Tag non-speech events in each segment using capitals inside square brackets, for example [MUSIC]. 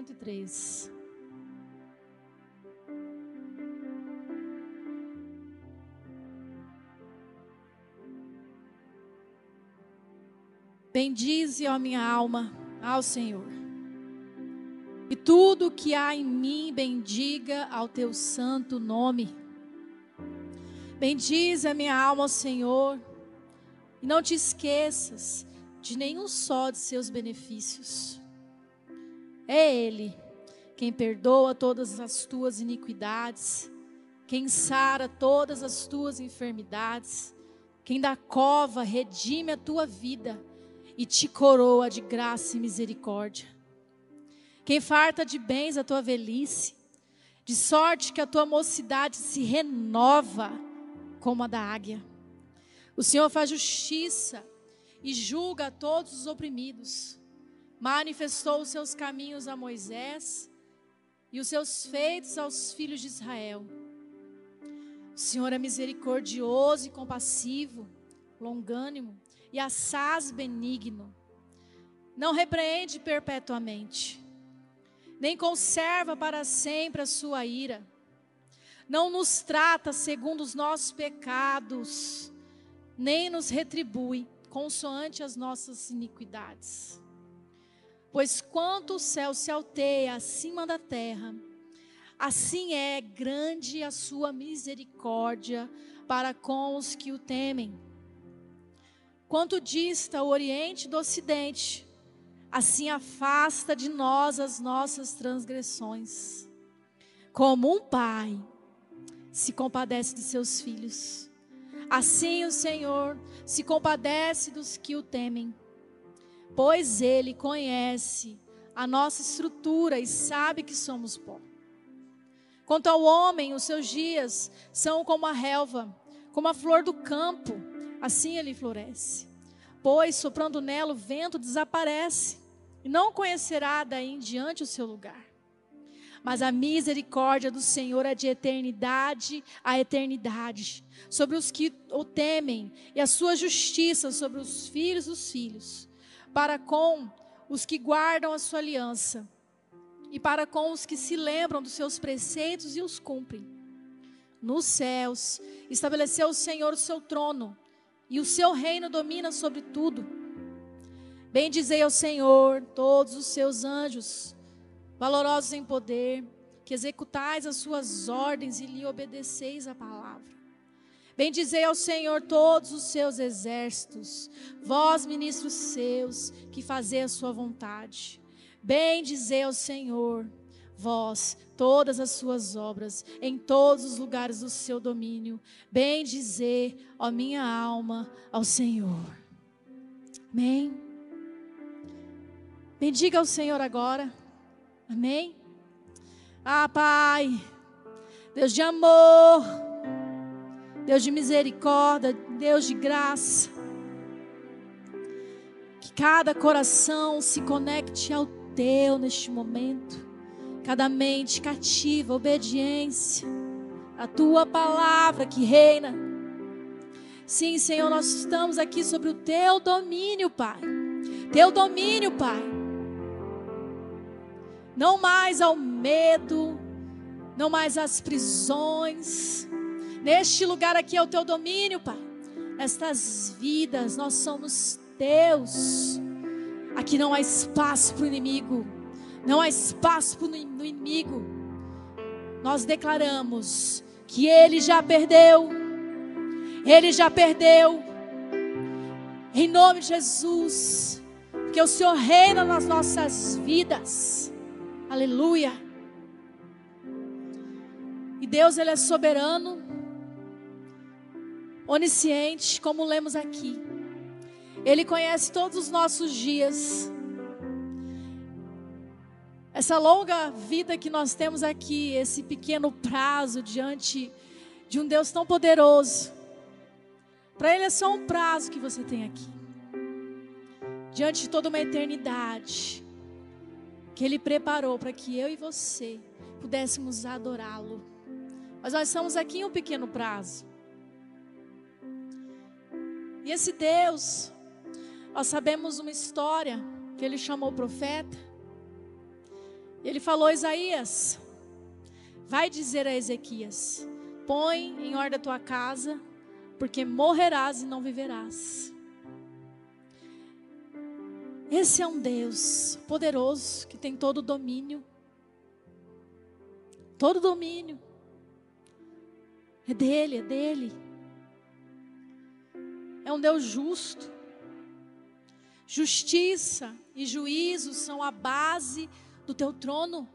103. Bendize, ó minha alma, ao Senhor. E tudo o que há em mim bendiga ao teu santo nome. Bendize a minha alma ao Senhor. E não te esqueças de nenhum só de seus benefícios. É Ele quem perdoa todas as tuas iniquidades, quem sara todas as tuas enfermidades, quem da cova redime a tua vida e te coroa de graça e misericórdia. Quem farta de bens a tua velhice, de sorte que a tua mocidade se renova como a da águia. O Senhor faz justiça e julga todos os oprimidos. Manifestou os seus caminhos a Moisés e os seus feitos aos filhos de Israel. O Senhor é misericordioso e compassivo, longânimo e assaz benigno. Não repreende perpetuamente, nem conserva para sempre a sua ira. Não nos trata segundo os nossos pecados, nem nos retribui consoante as nossas iniquidades. Pois quanto o céu se alteia acima da terra, assim é grande a sua misericórdia para com os que o temem. Quanto dista o Oriente do Ocidente, assim afasta de nós as nossas transgressões. Como um pai se compadece de seus filhos, assim o Senhor se compadece dos que o temem, pois Ele conhece a nossa estrutura e sabe que somos pó. Quanto ao homem, os seus dias são como a relva, como a flor do campo, assim ele floresce. Pois soprando nela o vento desaparece, e não conhecerá daí em diante o seu lugar. Mas a misericórdia do Senhor é de eternidade a eternidade, sobre os que o temem, e a sua justiça sobre os filhos dos filhos, para com os que guardam a sua aliança, e para com os que se lembram dos seus preceitos e os cumprem. Nos céus estabeleceu o Senhor o seu trono, e o seu reino domina sobre tudo. Bendizei ao Senhor todos os seus anjos valorosos em poder, que executais as suas ordens e lhe obedeceis a palavra. Bendizei ao Senhor todos os seus exércitos, vós, ministros seus, que fazei a sua vontade. Bendizei ao Senhor, vós, todas as suas obras, em todos os lugares do seu domínio. Bendizei, ó minha alma, ao Senhor. Amém. Bendiga ao Senhor agora. Amém? Ah, Pai, Deus de amor, Deus de misericórdia, Deus de graça. Que cada coração se conecte ao Teu neste momento. Cada mente cativa, obediência. A Tua palavra que reina. Sim, Senhor, nós estamos aqui sobre o Teu domínio, Pai. Teu domínio, Pai não mais ao medo, não mais às prisões. Neste lugar aqui é o teu domínio, Pai. Estas vidas, nós somos teus. Aqui não há espaço para o inimigo, não há espaço para o inimigo. Nós declaramos que ele já perdeu, ele já perdeu. Em nome de Jesus, que o Senhor reina nas nossas vidas. Aleluia. E Deus, Ele é soberano, onisciente, como lemos aqui. Ele conhece todos os nossos dias. essa longa vida que nós temos aqui, esse pequeno prazo diante de um Deus tão poderoso, para Ele é só um prazo que você tem aqui, diante de toda uma eternidade, que Ele preparou para que eu e você pudéssemos adorá-lo. Mas nós estamos aqui em um pequeno prazo. E esse Deus, nós sabemos uma história que ele chamou o profeta. E ele falou: Isaías, vai dizer a Ezequias: põe em ordem a tua casa, porque morrerás e não viverás. Esse é um Deus poderoso que tem todo o domínio. Todo o domínio. É dele, é dele. É um Deus justo. Justiça e juízo são a base do teu trono.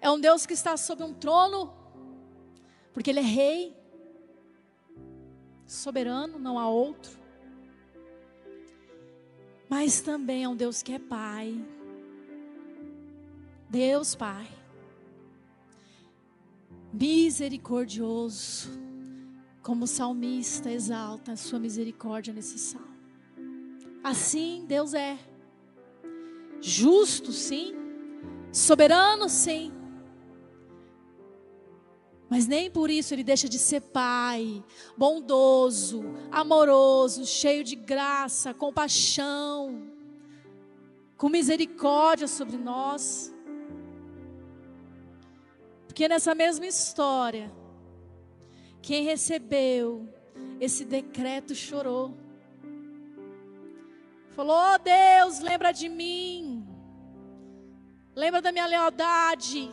É um Deus que está sobre um trono, porque Ele é rei, soberano, não há outro. Mas também é um Deus que é Pai. Deus Pai. Misericordioso, como o salmista exalta a sua misericórdia nesse salmo. Assim Deus é. Justo, sim. Soberano, sim. Mas nem por isso ele deixa de ser pai, bondoso, amoroso, cheio de graça, compaixão, com misericórdia sobre nós. Porque nessa mesma história, quem recebeu esse decreto chorou. Falou: oh, Deus, lembra de mim. Lembra da minha lealdade.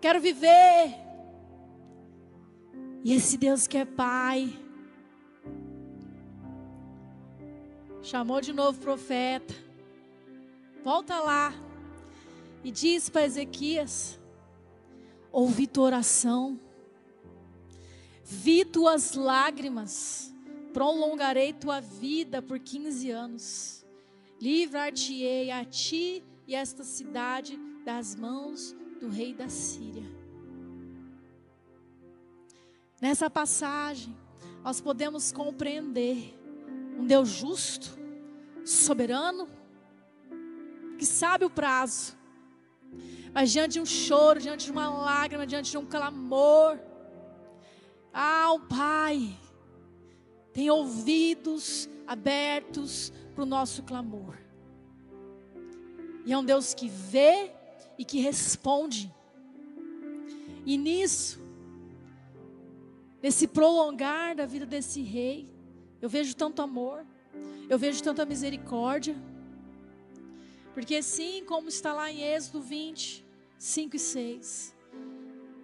Quero viver. E esse Deus que é Pai, chamou de novo o profeta. Volta lá e diz para Ezequias: Ouvi tua oração, vi tuas lágrimas prolongarei tua vida por 15 anos. Livrar-te-ei a ti e esta cidade das mãos do rei da Síria. Nessa passagem, nós podemos compreender um Deus justo, soberano, que sabe o prazo, mas diante de um choro, diante de uma lágrima, diante de um clamor, ah, o Pai tem ouvidos abertos para o nosso clamor. E é um Deus que vê e que responde. E nisso, nesse prolongar da vida desse rei, eu vejo tanto amor, eu vejo tanta misericórdia. Porque assim como está lá em Êxodo 20, 5 e 6,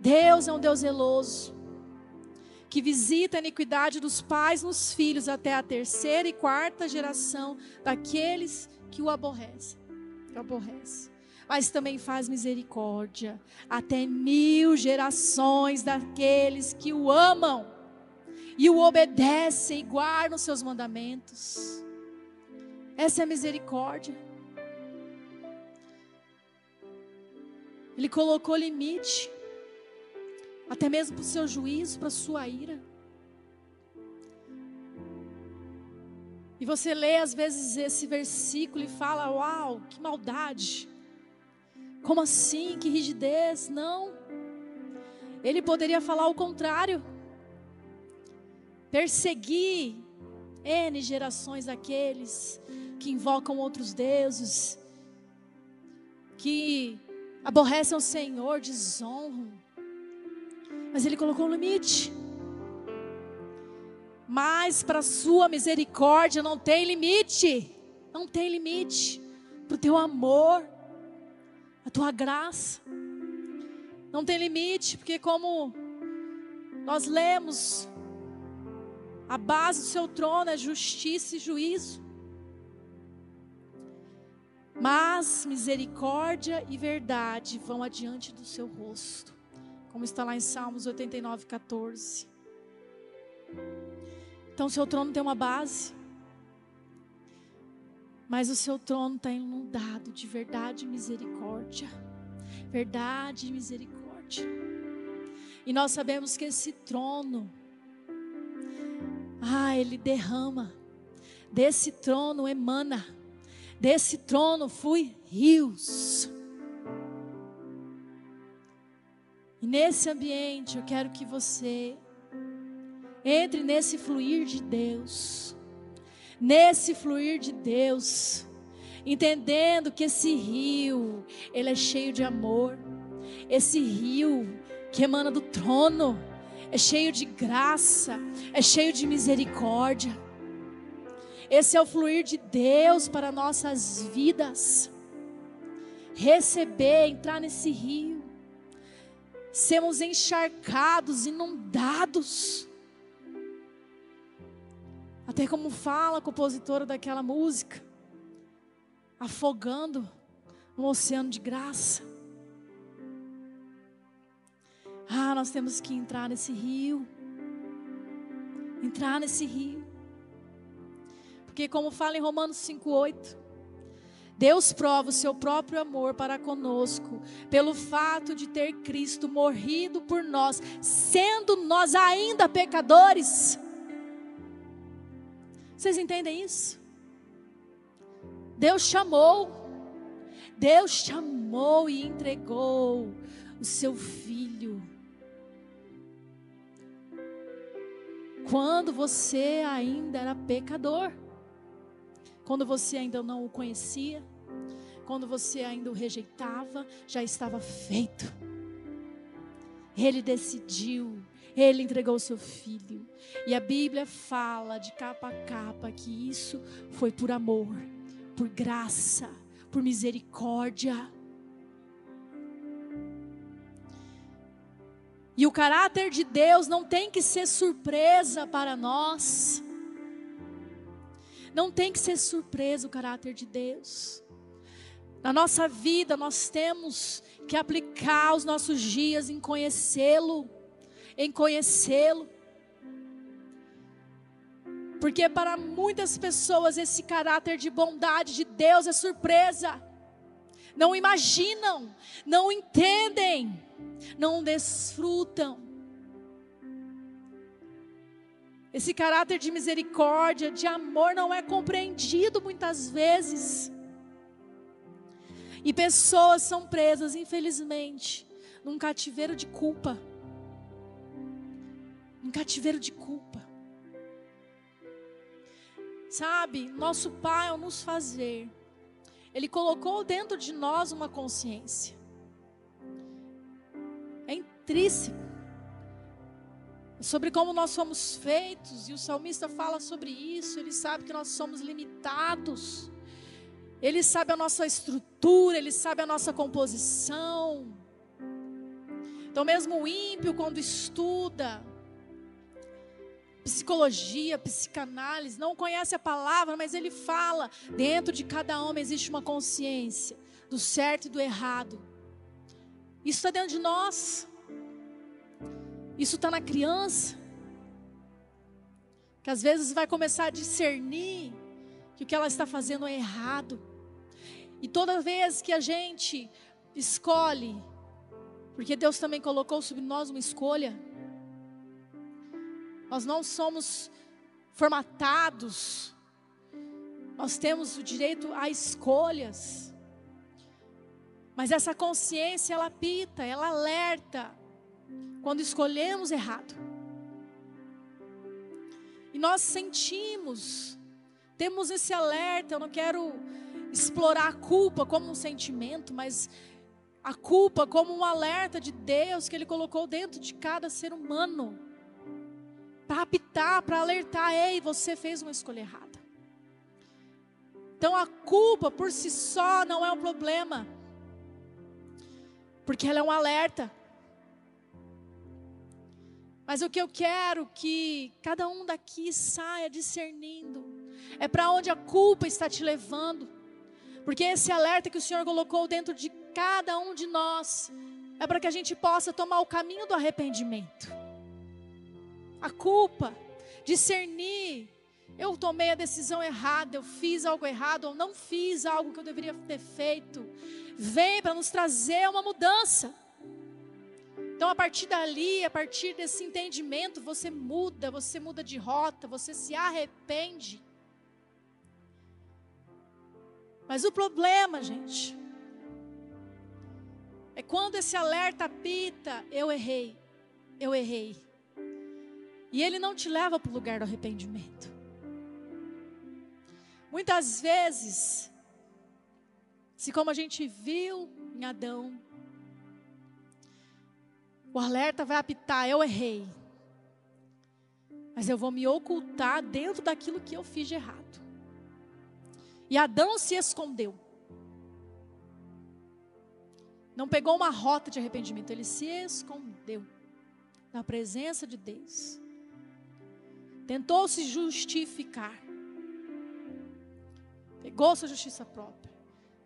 Deus é um Deus zeloso, que visita a iniquidade dos pais nos filhos até a terceira e quarta geração daqueles que o aborrecem. Que aborrece. Mas também faz misericórdia até mil gerações daqueles que o amam e o obedecem e guardam seus mandamentos. Essa é a misericórdia. Ele colocou limite até mesmo para o seu juízo, para a sua ira. E você lê às vezes esse versículo e fala: Uau, que maldade! Como assim? Que rigidez? Não. Ele poderia falar o contrário. Perseguir N gerações daqueles que invocam outros deuses, que aborrecem o Senhor, desonram. Mas Ele colocou um limite. Mas para a sua misericórdia não tem limite. Não tem limite. Para o teu amor, a tua graça. Não tem limite, porque como nós lemos, a base do seu trono é justiça e juízo. Mas misericórdia e verdade vão adiante do seu rosto como está lá em Salmos 89, 14. Então, seu trono tem uma base. Mas o seu trono está inundado de verdade e misericórdia. Verdade e misericórdia. E nós sabemos que esse trono, ah, ele derrama. Desse trono emana. Desse trono flui rios. E nesse ambiente eu quero que você entre nesse fluir de Deus nesse fluir de Deus, entendendo que esse rio, ele é cheio de amor. Esse rio que emana do trono é cheio de graça, é cheio de misericórdia. Esse é o fluir de Deus para nossas vidas. Receber, entrar nesse rio, sermos encharcados, inundados até como fala a compositora daquela música, afogando um oceano de graça. Ah, nós temos que entrar nesse rio. Entrar nesse rio. Porque, como fala em Romanos 5,8, Deus prova o seu próprio amor para conosco, pelo fato de ter Cristo morrido por nós, sendo nós ainda pecadores. Vocês entendem isso? Deus chamou, Deus chamou e entregou o seu filho. Quando você ainda era pecador, quando você ainda não o conhecia, quando você ainda o rejeitava, já estava feito. Ele decidiu ele entregou o seu filho. E a Bíblia fala de capa a capa que isso foi por amor, por graça, por misericórdia. E o caráter de Deus não tem que ser surpresa para nós. Não tem que ser surpresa o caráter de Deus. Na nossa vida, nós temos que aplicar os nossos dias em conhecê-lo em conhecê-lo. Porque para muitas pessoas esse caráter de bondade de Deus é surpresa. Não imaginam, não entendem, não desfrutam. Esse caráter de misericórdia, de amor não é compreendido muitas vezes. E pessoas são presas, infelizmente, num cativeiro de culpa um cativeiro de culpa. Sabe, nosso Pai, ao nos fazer, Ele colocou dentro de nós uma consciência. É intrínseco. Sobre como nós somos feitos, e o salmista fala sobre isso, ele sabe que nós somos limitados, ele sabe a nossa estrutura, ele sabe a nossa composição. Então, mesmo o ímpio, quando estuda, psicologia, psicanálise, não conhece a palavra, mas ele fala: dentro de cada homem existe uma consciência do certo e do errado. Isso está dentro de nós. Isso está na criança. Que às vezes vai começar a discernir que o que ela está fazendo é errado. E toda vez que a gente escolhe, porque Deus também colocou sobre nós uma escolha, nós não somos formatados. Nós temos o direito a escolhas. Mas essa consciência, ela pita, ela alerta quando escolhemos errado. E nós sentimos, temos esse alerta. Eu não quero explorar a culpa como um sentimento, mas a culpa como um alerta de Deus que Ele colocou dentro de cada ser humano para apitar, para alertar: ei, você fez uma escolha errada. Então a culpa por si só não é um problema, porque ela é um alerta. Mas o que eu quero que cada um daqui saia discernindo é para onde a culpa está te levando. Porque esse alerta que o Senhor colocou dentro de cada um de nós é para que a gente possa tomar o caminho do arrependimento a culpa, discernir eu tomei a decisão errada, eu fiz algo errado, ou não fiz algo que eu deveria ter feito. Vem para nos trazer uma mudança. Então, a partir dali, a partir desse entendimento, você muda, você muda de rota, você se arrepende. Mas o problema, gente, é quando esse alerta apita, eu errei, eu errei. E ele não te leva para o lugar do arrependimento. Muitas vezes, se como a gente viu em Adão, o alerta vai apitar, eu errei. Mas eu vou me ocultar dentro daquilo que eu fiz de errado. E Adão se escondeu. Não pegou uma rota de arrependimento, ele se escondeu na presença de Deus. Tentou se justificar. Pegou sua justiça própria.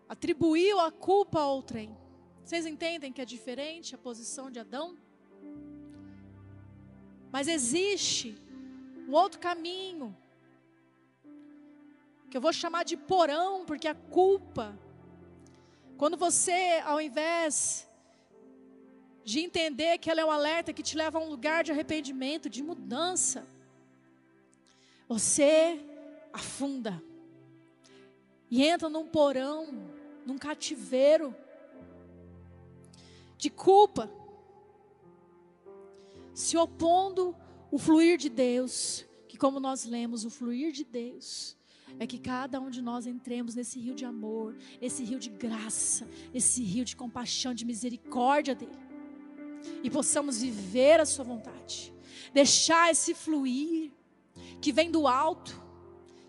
Atribuiu a culpa a outrem. Vocês entendem que é diferente a posição de Adão? Mas existe um outro caminho, que eu vou chamar de porão, porque a culpa quando você, ao invés de entender que ela é um alerta que te leva a um lugar de arrependimento, de mudança, você afunda e entra num porão, num cativeiro de culpa, se opondo o fluir de Deus, que como nós lemos, o fluir de Deus é que cada um de nós entremos nesse rio de amor, esse rio de graça, esse rio de compaixão, de misericórdia dele. E possamos viver a sua vontade. Deixar esse fluir que vem do alto,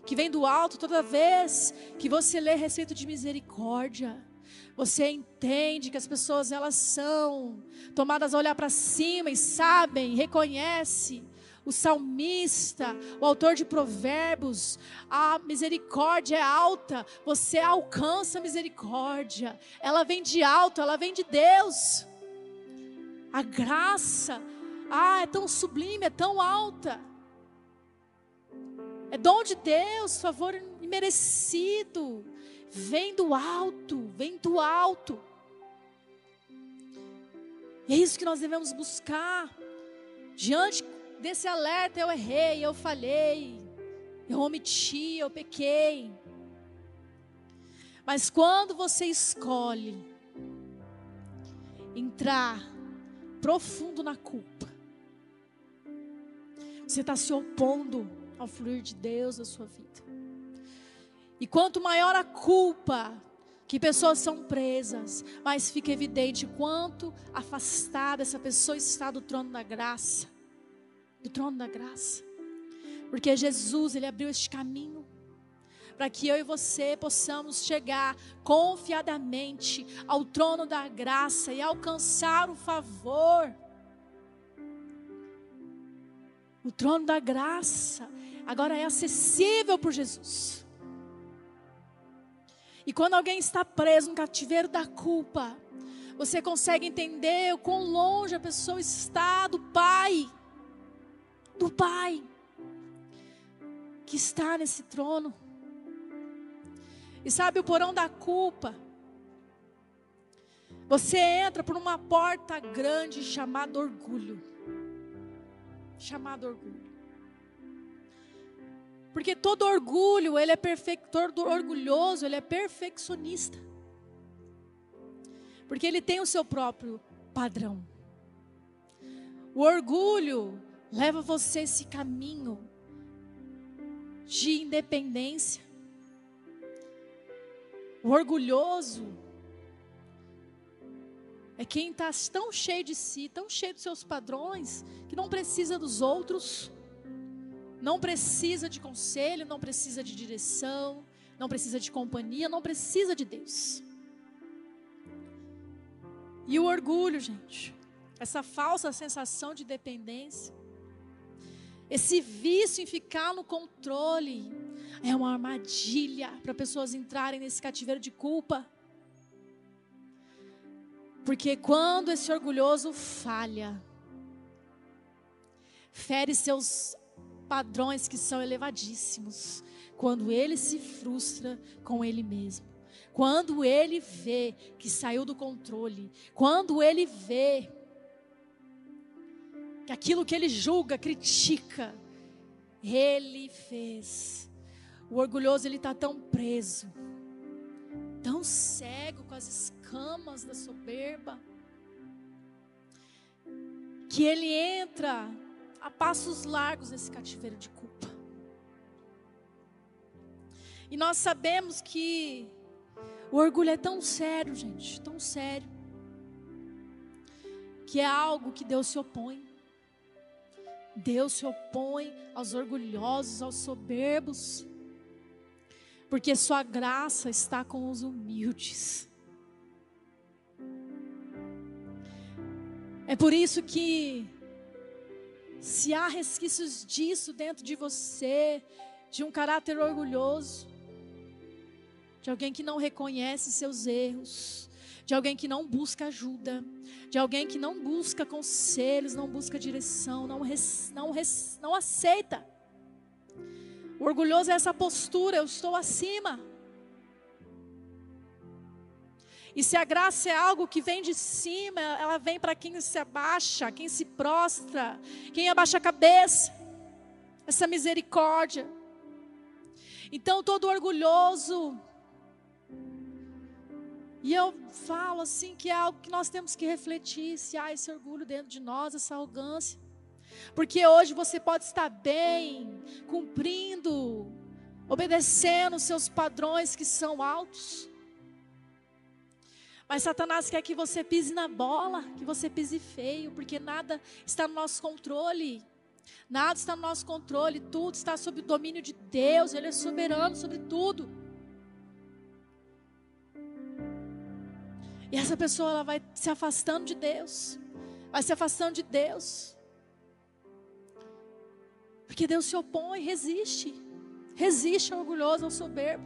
que vem do alto toda vez que você lê receita de misericórdia. Você entende que as pessoas elas são tomadas a olhar para cima e sabem, reconhece o salmista, o autor de provérbios, a misericórdia é alta, você alcança a misericórdia, ela vem de alto, ela vem de Deus. A graça, ah, é tão sublime, é tão alta. É dom de Deus, favor imerecido. Vem do alto, vem do alto. E é isso que nós devemos buscar. Diante desse alerta eu errei, eu falhei, eu omiti, eu pequei. Mas quando você escolhe entrar profundo na culpa, você está se opondo ao fluir de Deus na sua vida. E quanto maior a culpa, que pessoas são presas, mas fica evidente quanto afastada essa pessoa está do trono da graça do trono da graça. Porque Jesus, ele abriu este caminho para que eu e você possamos chegar confiadamente ao trono da graça e alcançar o favor. O trono da graça agora é acessível por Jesus. E quando alguém está preso no cativeiro da culpa, você consegue entender o quão longe a pessoa está do Pai do Pai que está nesse trono. E sabe o porão da culpa? Você entra por uma porta grande chamada orgulho. Chamado orgulho. Porque todo orgulho, ele é perfeitor, todo orgulhoso, ele é perfeccionista. Porque ele tem o seu próprio padrão. O orgulho, leva você esse caminho de independência. O orgulhoso é quem está tão cheio de si, tão cheio dos seus padrões, que não precisa dos outros, não precisa de conselho, não precisa de direção, não precisa de companhia, não precisa de Deus. E o orgulho, gente, essa falsa sensação de dependência, esse vício em ficar no controle é uma armadilha para pessoas entrarem nesse cativeiro de culpa. Porque quando esse orgulhoso falha, fere seus padrões que são elevadíssimos quando ele se frustra com ele mesmo. Quando ele vê que saiu do controle, quando ele vê que aquilo que ele julga, critica, ele fez. O orgulhoso ele está tão preso, tão cego com as escamas da soberba, que ele entra a passos largos nesse cativeiro de culpa. E nós sabemos que o orgulho é tão sério, gente, tão sério, que é algo que Deus se opõe. Deus se opõe aos orgulhosos, aos soberbos, porque Sua graça está com os humildes. É por isso que se há resquícios disso dentro de você, de um caráter orgulhoso, de alguém que não reconhece seus erros, de alguém que não busca ajuda, de alguém que não busca conselhos, não busca direção, não, res, não, res, não aceita. O orgulhoso é essa postura, eu estou acima. E se a graça é algo que vem de cima, ela vem para quem se abaixa, quem se prostra, quem abaixa a cabeça. Essa misericórdia. Então, todo orgulhoso. E eu falo assim que é algo que nós temos que refletir se há esse orgulho dentro de nós, essa arrogância. Porque hoje você pode estar bem, cumprindo, obedecendo os seus padrões que são altos. Mas Satanás quer que você pise na bola, que você pise feio, porque nada está no nosso controle. Nada está no nosso controle, tudo está sob o domínio de Deus, Ele é soberano sobre tudo. E essa pessoa ela vai se afastando de Deus, vai se afastando de Deus, porque Deus se opõe, resiste, resiste ao orgulhoso, ao soberbo,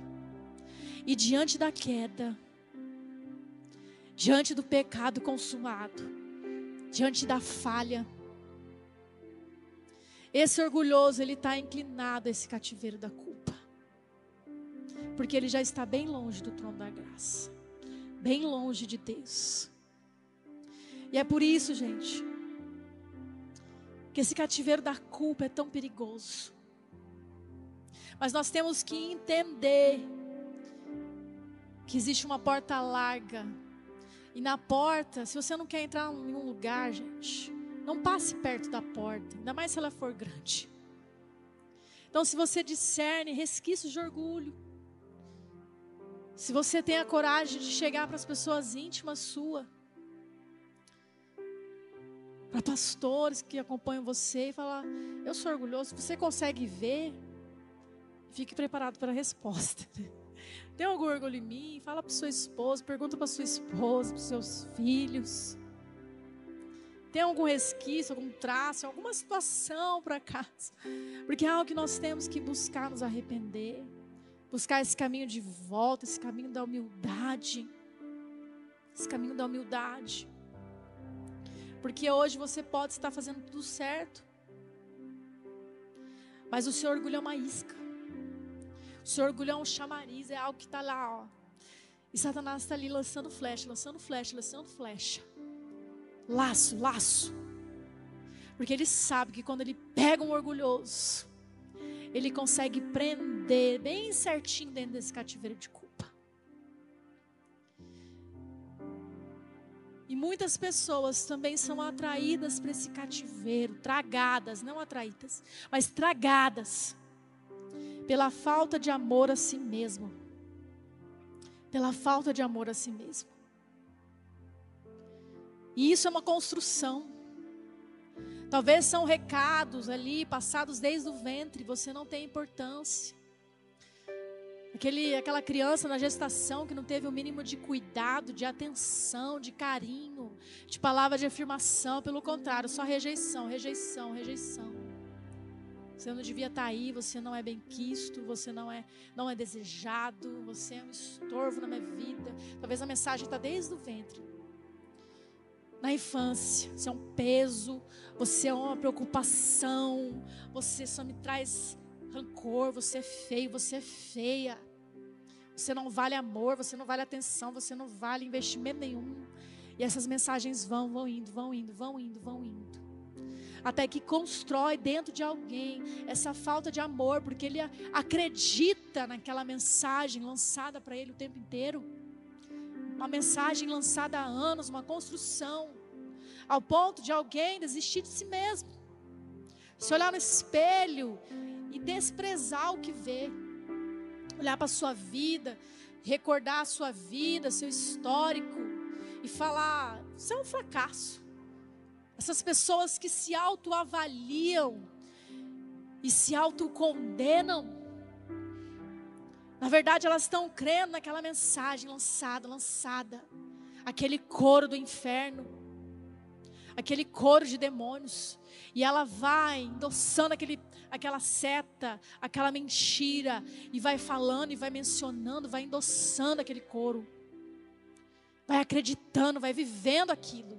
e diante da queda, diante do pecado consumado, diante da falha. Esse orgulhoso, ele está inclinado a esse cativeiro da culpa, porque ele já está bem longe do trono da graça, bem longe de Deus. E é por isso, gente, que esse cativeiro da culpa é tão perigoso. Mas nós temos que entender que existe uma porta larga e na porta, se você não quer entrar em um lugar, gente, não passe perto da porta, ainda mais se ela for grande. Então, se você discerne resquícios de orgulho, se você tem a coragem de chegar para as pessoas íntimas sua, para pastores que acompanham você e falar: Eu sou orgulhoso, você consegue ver? Fique preparado para a resposta. Tem algum orgulho em mim? Fala para sua esposa, pergunta para sua esposa, para seus filhos. Tem algum resquício, algum traço, alguma situação para casa? Porque é algo que nós temos que buscar nos arrepender, buscar esse caminho de volta, esse caminho da humildade. Esse caminho da humildade. Porque hoje você pode estar fazendo tudo certo, mas o seu orgulho é uma isca. Seu orgulho é um chamariz, é algo que está lá, ó. E Satanás está ali lançando flecha, lançando flecha, lançando flecha. Laço, laço. Porque ele sabe que quando ele pega um orgulhoso, ele consegue prender bem certinho dentro desse cativeiro de culpa. E muitas pessoas também são atraídas para esse cativeiro, tragadas, não atraídas, mas tragadas pela falta de amor a si mesmo. Pela falta de amor a si mesmo. E isso é uma construção. Talvez são recados ali passados desde o ventre, você não tem importância. Aquele, aquela criança na gestação que não teve o mínimo de cuidado, de atenção, de carinho, de palavra de afirmação, pelo contrário, só rejeição, rejeição, rejeição. Você não devia estar aí, você não é bem quisto, você não é, não é desejado, você é um estorvo na minha vida. Talvez a mensagem está desde o ventre. na infância. Você é um peso, você é uma preocupação, você só me traz rancor, você é feio, você é feia. Você não vale amor, você não vale atenção, você não vale investimento nenhum. E essas mensagens vão, vão indo, vão indo, vão indo, vão indo. Até que constrói dentro de alguém essa falta de amor, porque ele acredita naquela mensagem lançada para ele o tempo inteiro. Uma mensagem lançada há anos, uma construção, ao ponto de alguém desistir de si mesmo. Se olhar no espelho e desprezar o que vê. Olhar para a sua vida, recordar a sua vida, seu histórico e falar: isso é um fracasso. Essas pessoas que se autoavaliam e se autocondenam, na verdade elas estão crendo naquela mensagem lançada, lançada, aquele coro do inferno, aquele coro de demônios, e ela vai endossando aquele, aquela seta, aquela mentira, e vai falando e vai mencionando, vai endossando aquele coro vai acreditando, vai vivendo aquilo.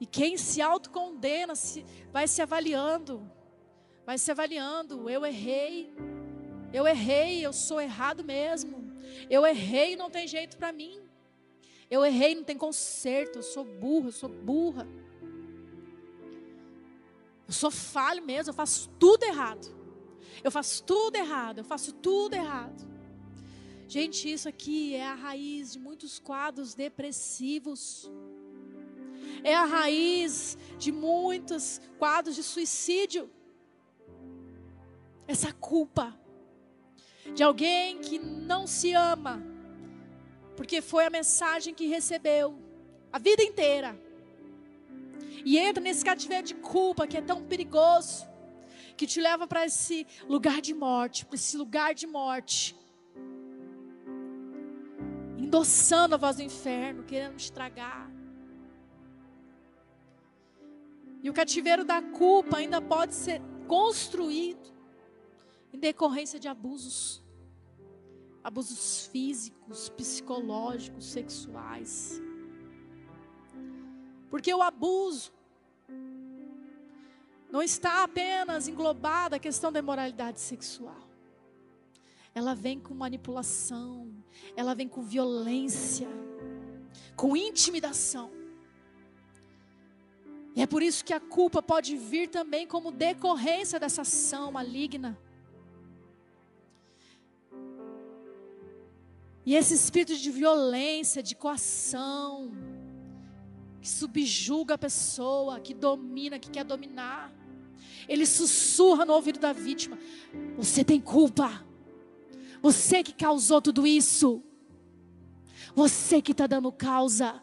E quem se autocondena se, vai se avaliando, vai se avaliando. Eu errei, eu errei, eu sou errado mesmo. Eu errei, não tem jeito para mim. Eu errei, não tem conserto. Eu sou burro, eu sou burra. Eu sou falho mesmo, eu faço tudo errado. Eu faço tudo errado, eu faço tudo errado. Gente, isso aqui é a raiz de muitos quadros depressivos. É a raiz de muitos quadros de suicídio. Essa culpa de alguém que não se ama, porque foi a mensagem que recebeu a vida inteira. E entra nesse cativeiro de culpa que é tão perigoso, que te leva para esse lugar de morte, para esse lugar de morte endossando a voz do inferno, querendo estragar. E o cativeiro da culpa ainda pode ser construído em decorrência de abusos. Abusos físicos, psicológicos, sexuais. Porque o abuso não está apenas englobada a questão da imoralidade sexual ela vem com manipulação, ela vem com violência, com intimidação. E é por isso que a culpa pode vir também como decorrência dessa ação maligna. E esse espírito de violência, de coação, que subjuga a pessoa, que domina, que quer dominar, ele sussurra no ouvido da vítima: Você tem culpa. Você que causou tudo isso. Você que está dando causa.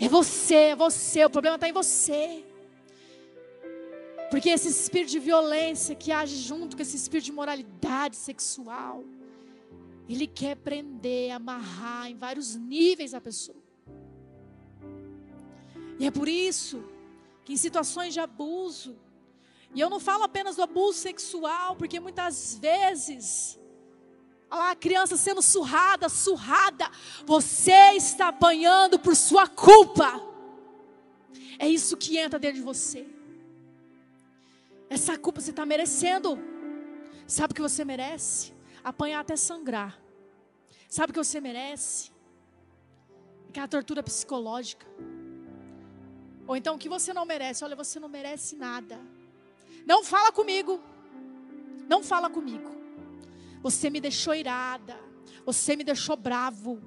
É você, é você. O problema está em você. Porque esse espírito de violência que age junto com esse espírito de moralidade sexual, ele quer prender, amarrar em vários níveis a pessoa. E é por isso que em situações de abuso, e eu não falo apenas do abuso sexual, porque muitas vezes a criança sendo surrada, surrada, você está apanhando por sua culpa. É isso que entra dentro de você. Essa culpa você está merecendo. Sabe o que você merece? Apanhar até sangrar. Sabe o que você merece? Aquela tortura psicológica. Ou então o que você não merece? Olha, você não merece nada. Não fala comigo. Não fala comigo. Você me deixou irada. Você me deixou bravo.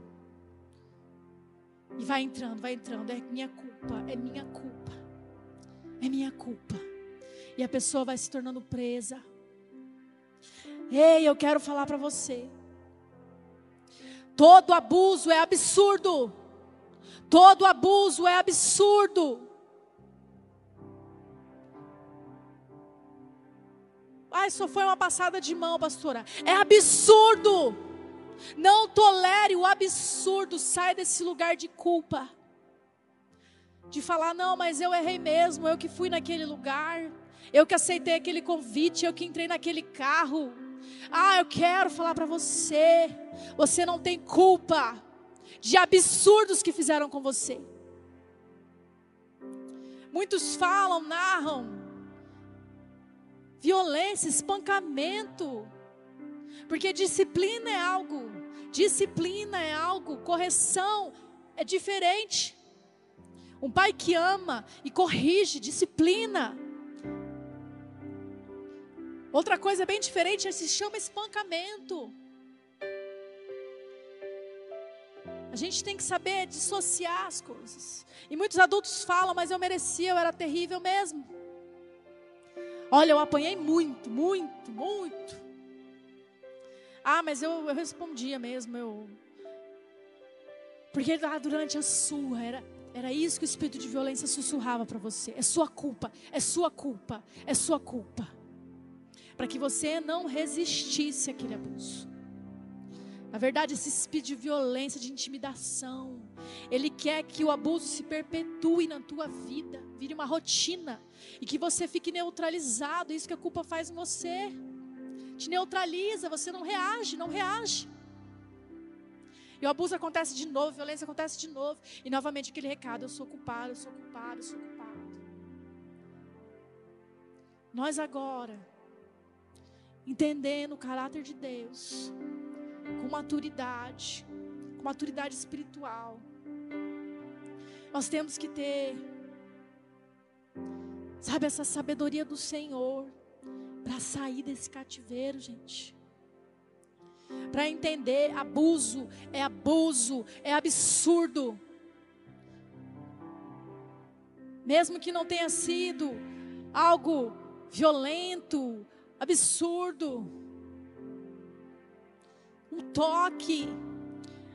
E vai entrando, vai entrando. É minha culpa, é minha culpa. É minha culpa. E a pessoa vai se tornando presa. Ei, eu quero falar para você. Todo abuso é absurdo. Todo abuso é absurdo. Ai, só foi uma passada de mão, pastora. É absurdo. Não tolere o absurdo. Sai desse lugar de culpa. De falar, não, mas eu errei mesmo. Eu que fui naquele lugar. Eu que aceitei aquele convite. Eu que entrei naquele carro. Ah, eu quero falar para você. você não tem culpa de absurdos que fizeram com você. Muitos falam, narram violência, espancamento. Porque disciplina é algo, disciplina é algo, correção é diferente. Um pai que ama e corrige, disciplina. Outra coisa bem diferente se chama espancamento. A gente tem que saber dissociar as coisas. E muitos adultos falam, mas eu merecia, eu era terrível mesmo. Olha, eu apanhei muito, muito, muito. Ah, mas eu, eu respondia mesmo, eu. Porque lá durante a sua, era, era isso que o espírito de violência sussurrava para você. É sua culpa, é sua culpa, é sua culpa. Para que você não resistisse àquele abuso. Na verdade, esse espírito de violência, de intimidação, ele quer que o abuso se perpetue na tua vida, vire uma rotina e que você fique neutralizado. É isso que a culpa faz em você. Te neutraliza, você não reage, não reage. E o abuso acontece de novo, a violência acontece de novo. E novamente aquele recado: eu sou culpado, eu sou culpado, eu sou culpado. Nós agora, entendendo o caráter de Deus, com maturidade, com maturidade espiritual. Nós temos que ter, sabe, essa sabedoria do Senhor para sair desse cativeiro, gente. Para entender, abuso é abuso, é absurdo. Mesmo que não tenha sido algo violento, absurdo um toque,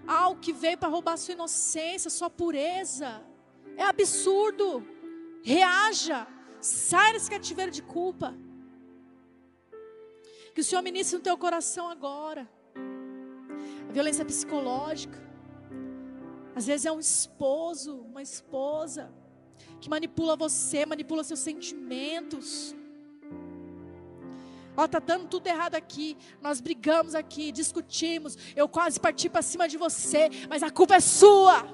algo que veio para roubar sua inocência, sua pureza. É absurdo. Reaja, sai desse cativeiro de culpa. Que o Senhor ministre no teu coração agora. A violência psicológica. Às vezes é um esposo, uma esposa que manipula você, manipula seus sentimentos. Ó, tá dando tudo errado aqui. Nós brigamos aqui, discutimos. Eu quase parti para cima de você, mas a culpa é sua.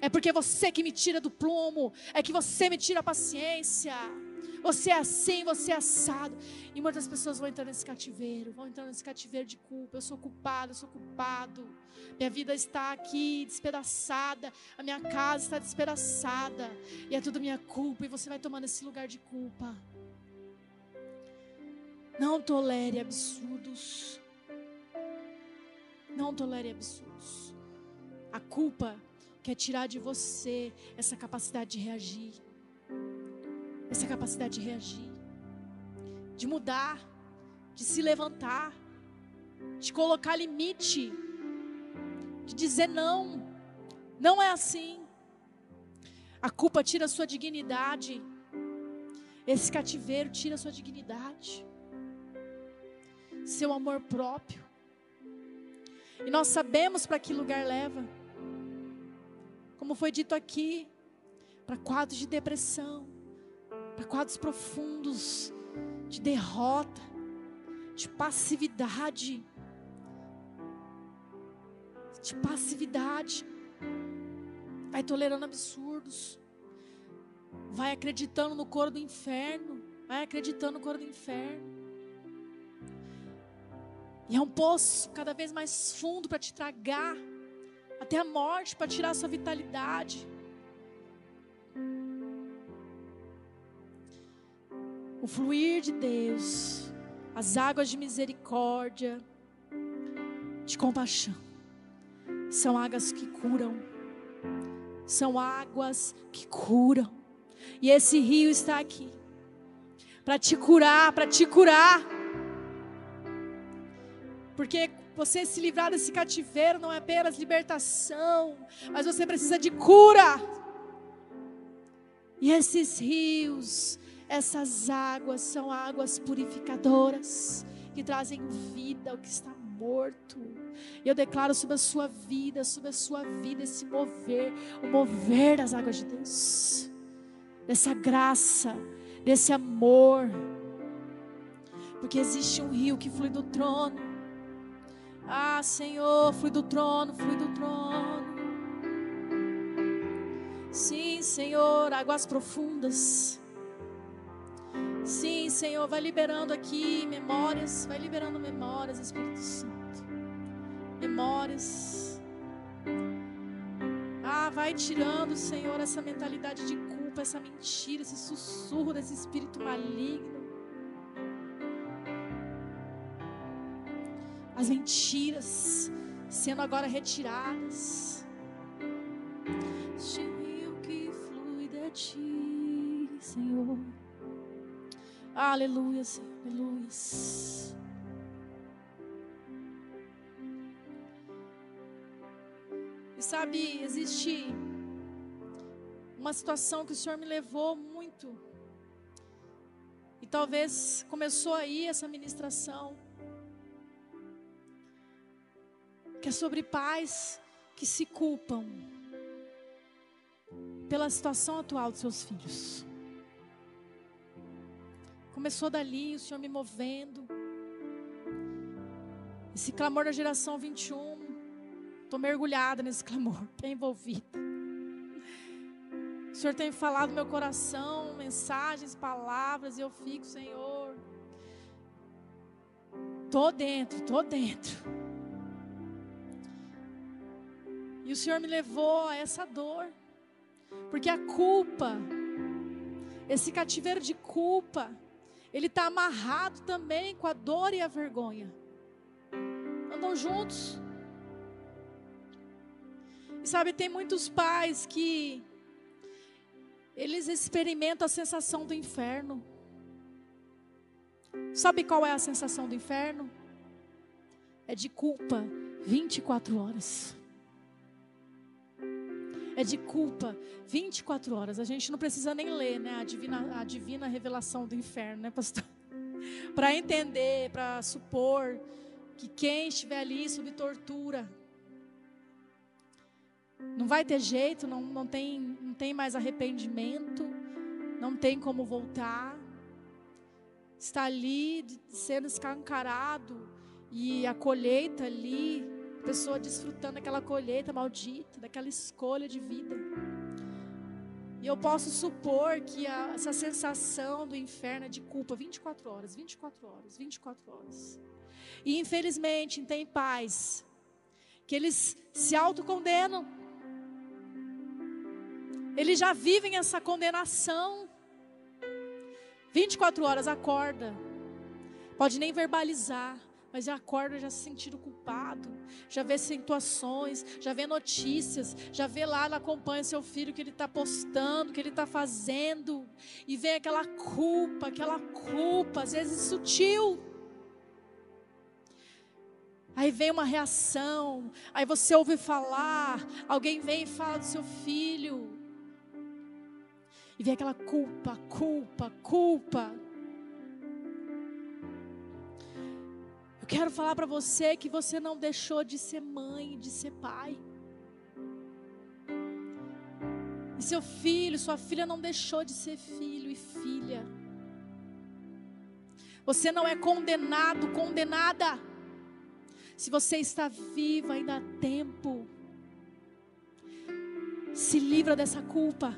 É porque você que me tira do plumo, é que você me tira a paciência. Você é assim, você é assado. E muitas pessoas vão entrar nesse cativeiro, vão entrar nesse cativeiro de culpa. Eu sou culpado, eu sou culpado. Minha vida está aqui despedaçada, a minha casa está despedaçada, e é tudo minha culpa, e você vai tomando esse lugar de culpa. Não tolere absurdos. Não tolere absurdos. A culpa quer tirar de você essa capacidade de reagir. Essa capacidade de reagir. De mudar. De se levantar. De colocar limite. De dizer não. Não é assim. A culpa tira a sua dignidade. Esse cativeiro tira a sua dignidade seu amor próprio. E nós sabemos para que lugar leva. Como foi dito aqui, para quadros de depressão, para quadros profundos de derrota, de passividade. De passividade. Vai tolerando absurdos. Vai acreditando no coro do inferno. Vai acreditando no coro do inferno. E é um poço cada vez mais fundo para te tragar até a morte, para tirar a sua vitalidade. O fluir de Deus, as águas de misericórdia, de compaixão, são águas que curam, são águas que curam, e esse rio está aqui para te curar, para te curar. Porque você se livrar desse cativeiro não é apenas libertação, mas você precisa de cura. E esses rios, essas águas são águas purificadoras que trazem vida ao que está morto. E eu declaro sobre a sua vida, sobre a sua vida esse mover, o mover das águas de Deus. Dessa graça, desse amor. Porque existe um rio que flui do trono Ah, Senhor, flui do trono, flui do trono. Sim, Senhor, águas profundas. Sim, Senhor, vai liberando aqui memórias, vai liberando memórias, Espírito Santo. Memórias. Ah, vai tirando, Senhor, essa mentalidade de culpa, essa mentira, esse sussurro desse espírito maligno. As mentiras sendo agora retiradas. Este rio que flui de ti, Senhor. Aleluia, Senhor, aleluia. E sabe, existe uma situação que o Senhor me levou muito. E talvez começou aí essa ministração. Que é sobre pais que se culpam pela situação atual dos seus filhos. Começou dali, o Senhor me movendo. Esse clamor da geração 21. Estou mergulhada nesse [LAUGHS] clamor, bem envolvida. O Senhor tem falado no meu coração, mensagens, palavras, e eu fico, Senhor. Tô dentro, tô dentro. E o Senhor me levou a essa dor. Porque a culpa, esse cativeiro de culpa, ele está amarrado também com a dor e a vergonha. Andam juntos. E sabe, tem muitos pais que eles experimentam a sensação do inferno. Sabe qual é a sensação do inferno? É de culpa 24 horas. É de culpa 24 horas. A gente não precisa nem ler, né, a divina, a divina revelação do inferno, né, pastor? [LAUGHS] para entender, para supor que quem estiver ali sob tortura não vai ter jeito, não, não, tem, não tem mais arrependimento, não tem como voltar. Está ali sendo escancarado e a colheita ali, pessoa desfrutando daquela colheita maldita, daquela escolha de vida. E eu posso supor que a, essa sensação do inferno é de culpa 24 horas, 24 horas, 24 horas. E infelizmente tem pais que eles se autocondenam eles já vivem essa condenação. 24 horas acorda. Pode nem verbalizar, mas já acorda já se sentindo culpado. Já vê situações, já vê notícias, já vê lá, acompanha seu filho que ele está postando, que ele está fazendo. E vem aquela culpa, aquela culpa, às vezes sutil. Aí vem uma reação, aí você ouve falar, alguém vem e fala do seu filho e vem aquela culpa, culpa, culpa. Quero falar para você que você não deixou de ser mãe, de ser pai. E seu filho, sua filha não deixou de ser filho e filha. Você não é condenado, condenada. Se você está viva, ainda há tempo. Se livra dessa culpa.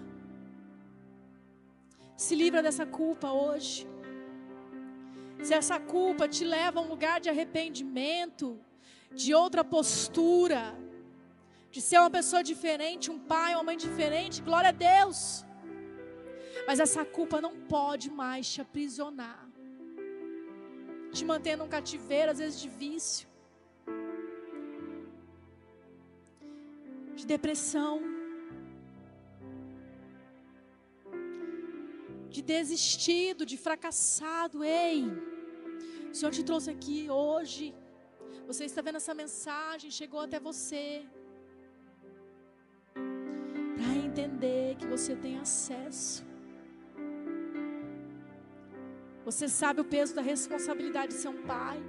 Se livra dessa culpa hoje. Se essa culpa te leva a um lugar de arrependimento, de outra postura, de ser uma pessoa diferente, um pai, uma mãe diferente, glória a Deus. Mas essa culpa não pode mais te aprisionar, te manter num cativeiro, às vezes de vício, de depressão. De desistido, de fracassado. Ei, o Senhor te trouxe aqui hoje. Você está vendo essa mensagem, chegou até você. Para entender que você tem acesso. Você sabe o peso da responsabilidade de ser um pai.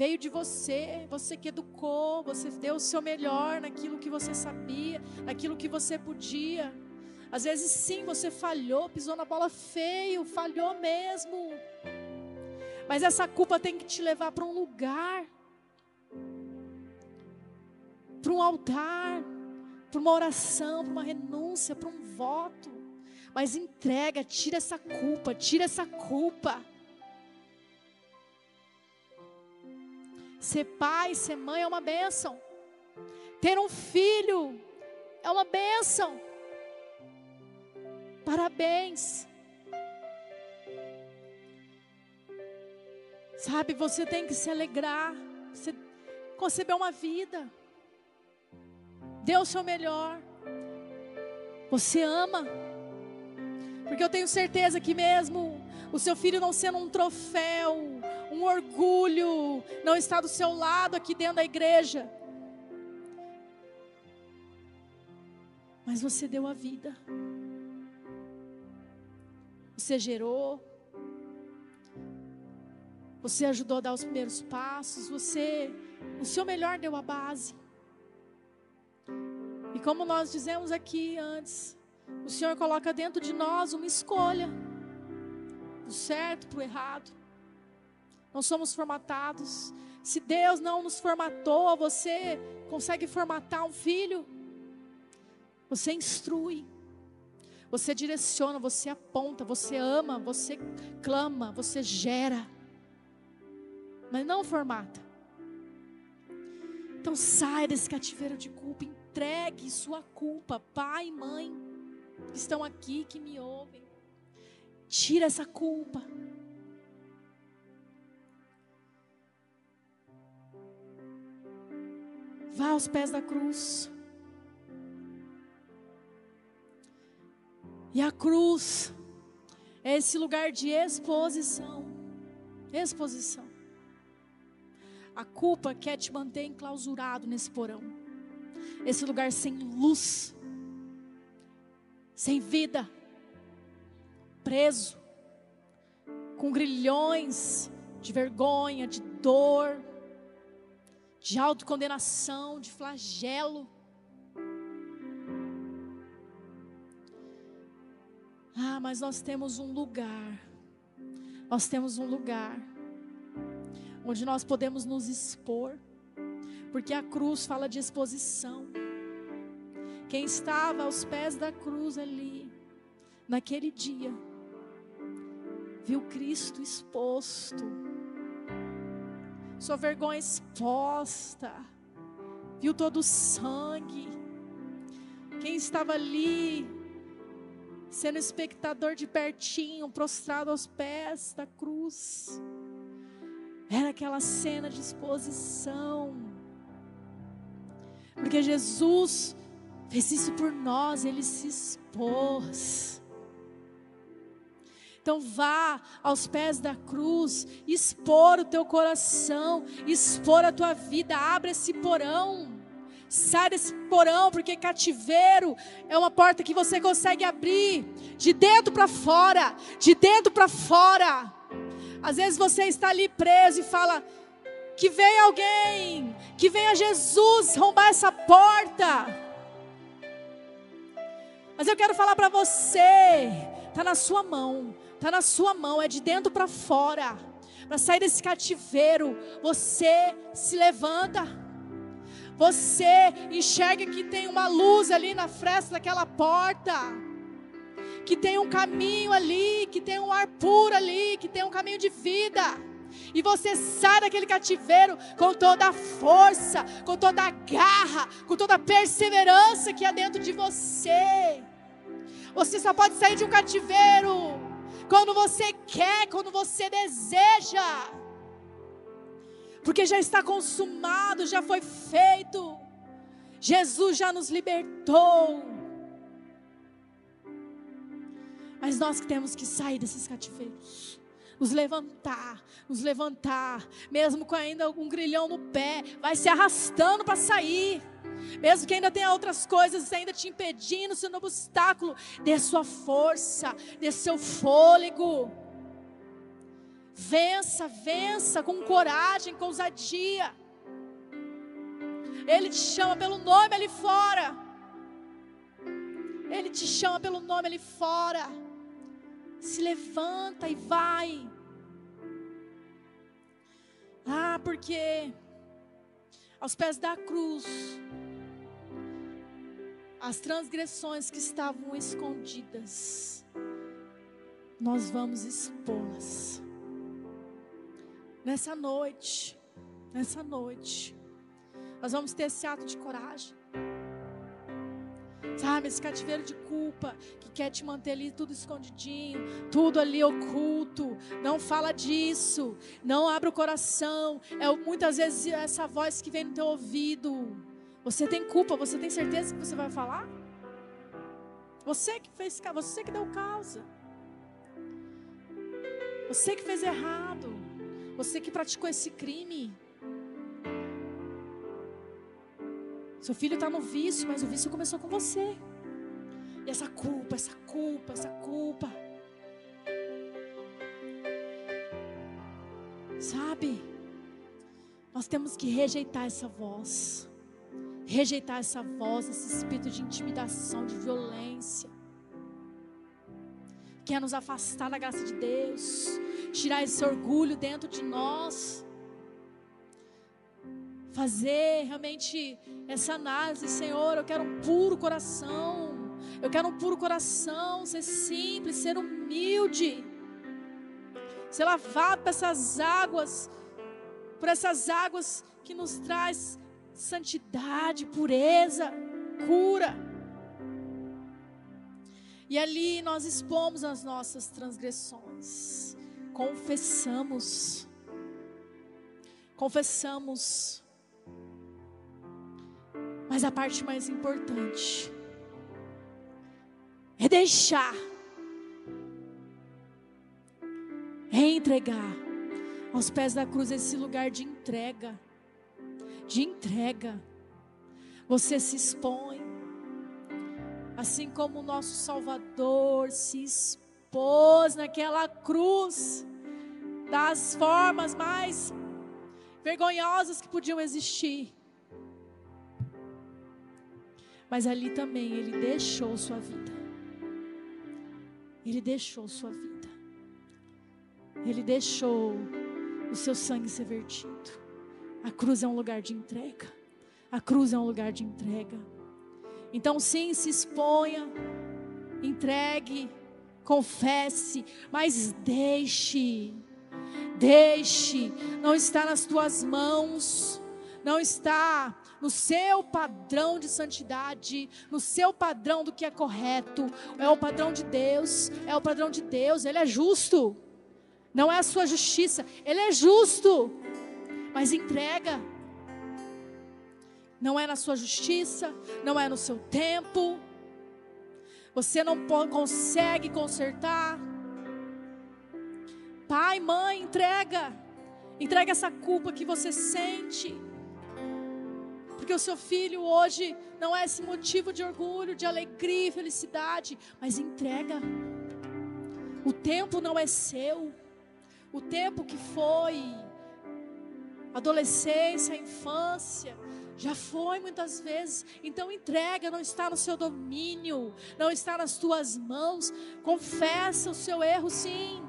Veio de você, você que educou, você deu o seu melhor naquilo que você sabia, naquilo que você podia. Às vezes, sim, você falhou, pisou na bola feio, falhou mesmo. Mas essa culpa tem que te levar para um lugar, para um altar, para uma oração, para uma renúncia, para um voto. Mas entrega, tira essa culpa, tira essa culpa. Ser pai, ser mãe é uma bênção. Ter um filho é uma bênção. Parabéns. Sabe, você tem que se alegrar. Você concebeu uma vida. Dê o seu melhor. Você ama. Porque eu tenho certeza que mesmo o seu filho não sendo um troféu, um orgulho, não está do seu lado aqui dentro da igreja. Mas você deu a vida. Você gerou. Você ajudou a dar os primeiros passos. Você, o seu melhor, deu a base. E como nós dizemos aqui antes, o Senhor coloca dentro de nós uma escolha do certo para o errado. Não somos formatados. Se Deus não nos formatou, você consegue formatar um filho. Você instrui. Você direciona, você aponta, você ama, você clama, você gera. Mas não formata. Então saia desse cativeiro de culpa, entregue sua culpa, pai e mãe que estão aqui, que me ouvem. Tira essa culpa. Vá aos pés da cruz. E a cruz é esse lugar de exposição. Exposição. A culpa quer te manter enclausurado nesse porão. Esse lugar sem luz, sem vida, preso, com grilhões de vergonha, de dor, de autocondenação, de flagelo. Ah, mas nós temos um lugar, nós temos um lugar, onde nós podemos nos expor, porque a cruz fala de exposição. Quem estava aos pés da cruz ali, naquele dia, viu Cristo exposto, sua vergonha exposta, viu todo o sangue. Quem estava ali, sendo espectador de pertinho, prostrado aos pés da cruz, era aquela cena de exposição, porque Jesus fez isso por nós, ele se expôs. Então vá aos pés da cruz, expor o teu coração, expor a tua vida, abre esse porão. Sai desse porão, porque cativeiro é uma porta que você consegue abrir de dentro para fora, de dentro para fora. Às vezes você está ali preso e fala: que venha alguém, que venha Jesus rombar essa porta. Mas eu quero falar para você, está na sua mão, está na sua mão, é de dentro para fora. Para sair desse cativeiro, você se levanta. Você enxerga que tem uma luz ali na fresta daquela porta. Que tem um caminho ali, que tem um ar puro ali, que tem um caminho de vida. E você sai daquele cativeiro com toda a força, com toda a garra, com toda a perseverança que há dentro de você. Você só pode sair de um cativeiro quando você quer, quando você deseja. Porque já está consumado, já foi feito. Jesus já nos libertou. Mas nós que temos que sair desses cativeiros nos levantar, nos levantar, mesmo com ainda algum grilhão no pé, vai se arrastando para sair. Mesmo que ainda tenha outras coisas ainda te impedindo, sendo obstáculo, dê sua força, dê seu fôlego. Vença, vença com coragem, com ousadia. Ele te chama pelo nome ali fora. Ele te chama pelo nome ali fora. Se levanta e vai. porque aos pés da cruz, as transgressões que estavam escondidas, nós vamos expô-las. Nessa noite, nessa noite, nós vamos ter esse ato de coragem. Sabe, esse cativeiro de culpa que quer te manter ali tudo escondidinho, tudo ali oculto. Não fala disso. Não abra o coração. É muitas vezes essa voz que vem no teu ouvido. Você tem culpa, você tem certeza que você vai falar? Você que fez, você que deu causa. Você que fez errado. Você que praticou esse crime. Seu filho está no vício, mas o vício começou com você. E essa culpa, essa culpa, essa culpa. Sabe? Nós temos que rejeitar essa voz. Rejeitar essa voz, esse espírito de intimidação, de violência. Quer nos afastar da graça de Deus. Tirar esse orgulho dentro de nós fazer realmente essa análise, Senhor, eu quero um puro coração. Eu quero um puro coração, ser simples, ser humilde. Ser lavado por essas águas, por essas águas que nos traz santidade, pureza, cura. E ali nós expomos as nossas transgressões. Confessamos. Confessamos mas a parte mais importante é deixar, é entregar aos pés da cruz esse lugar de entrega, de entrega. Você se expõe, assim como o nosso Salvador se expôs naquela cruz, das formas mais vergonhosas que podiam existir. Mas ali também ele deixou sua vida. Ele deixou sua vida. Ele deixou o seu sangue ser vertido. A cruz é um lugar de entrega. A cruz é um lugar de entrega. Então, sim, se exponha, entregue, confesse, mas deixe, deixe, não está nas tuas mãos, não está no seu padrão de santidade, no seu padrão do que é correto. É o padrão de Deus, é o padrão de Deus, ele é justo. Não é a sua justiça, ele é justo. Mas entrega. Não é na sua justiça, não é no seu tempo. Você não consegue consertar. Pai, mãe, entrega. Entrega essa culpa que você sente porque o seu filho hoje não é esse motivo de orgulho, de alegria e felicidade, mas entrega. O tempo não é seu. O tempo que foi adolescência, infância, já foi muitas vezes. Então entrega, não está no seu domínio, não está nas tuas mãos. Confessa o seu erro, sim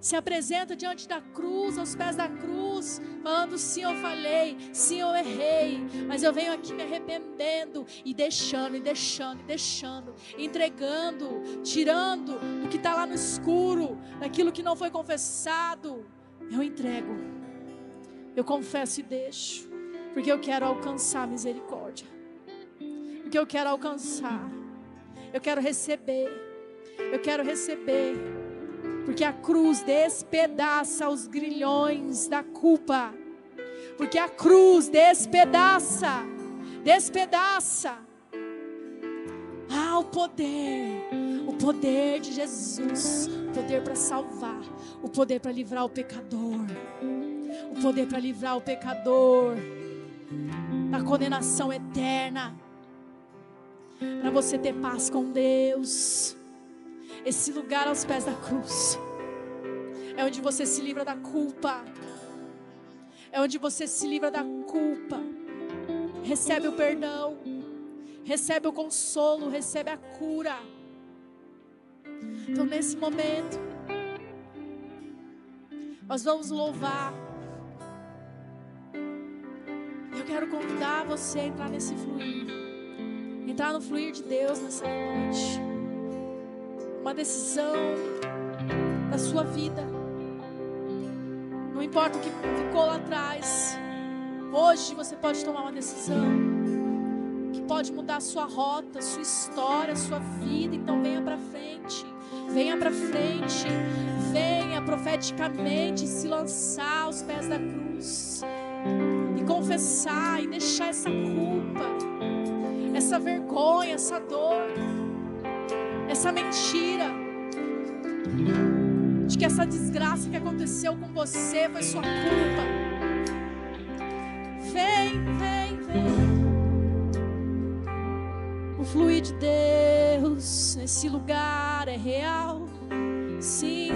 se apresenta diante da cruz, aos pés da cruz, falando: sim, eu falei, sim, eu errei, mas eu venho aqui me arrependendo e deixando, e deixando, e deixando, entregando, tirando o que está lá no escuro, daquilo que não foi confessado. Eu entrego, eu confesso e deixo, porque eu quero alcançar misericórdia, porque eu quero alcançar, eu quero receber, eu quero receber. Porque a cruz despedaça os grilhões da culpa. Porque a cruz despedaça, despedaça. Ah, o poder, o poder de Jesus, o poder para salvar, o poder para livrar o pecador, o poder para livrar o pecador da condenação eterna, para você ter paz com Deus esse lugar aos pés da cruz. É onde você se livra da culpa. É onde você se livra da culpa. Recebe o perdão. Recebe o consolo. Recebe a cura. Então, nesse momento, nós vamos louvar. Quero convidar você a entrar nesse fluir. Entrar no fluir de Deus nessa noite. Uma decisão da sua vida. Não importa o que ficou lá atrás. Hoje você pode tomar uma decisão que pode mudar a sua rota, sua história, sua vida. Então venha para frente. Venha para frente. Venha profeticamente se lançar aos pés da cruz confessar e deixar essa culpa, essa vergonha, essa dor, essa mentira de que essa desgraça que aconteceu com você foi sua culpa. Vem, vem, vem. O fluir de Deus nesse lugar é real. Sim.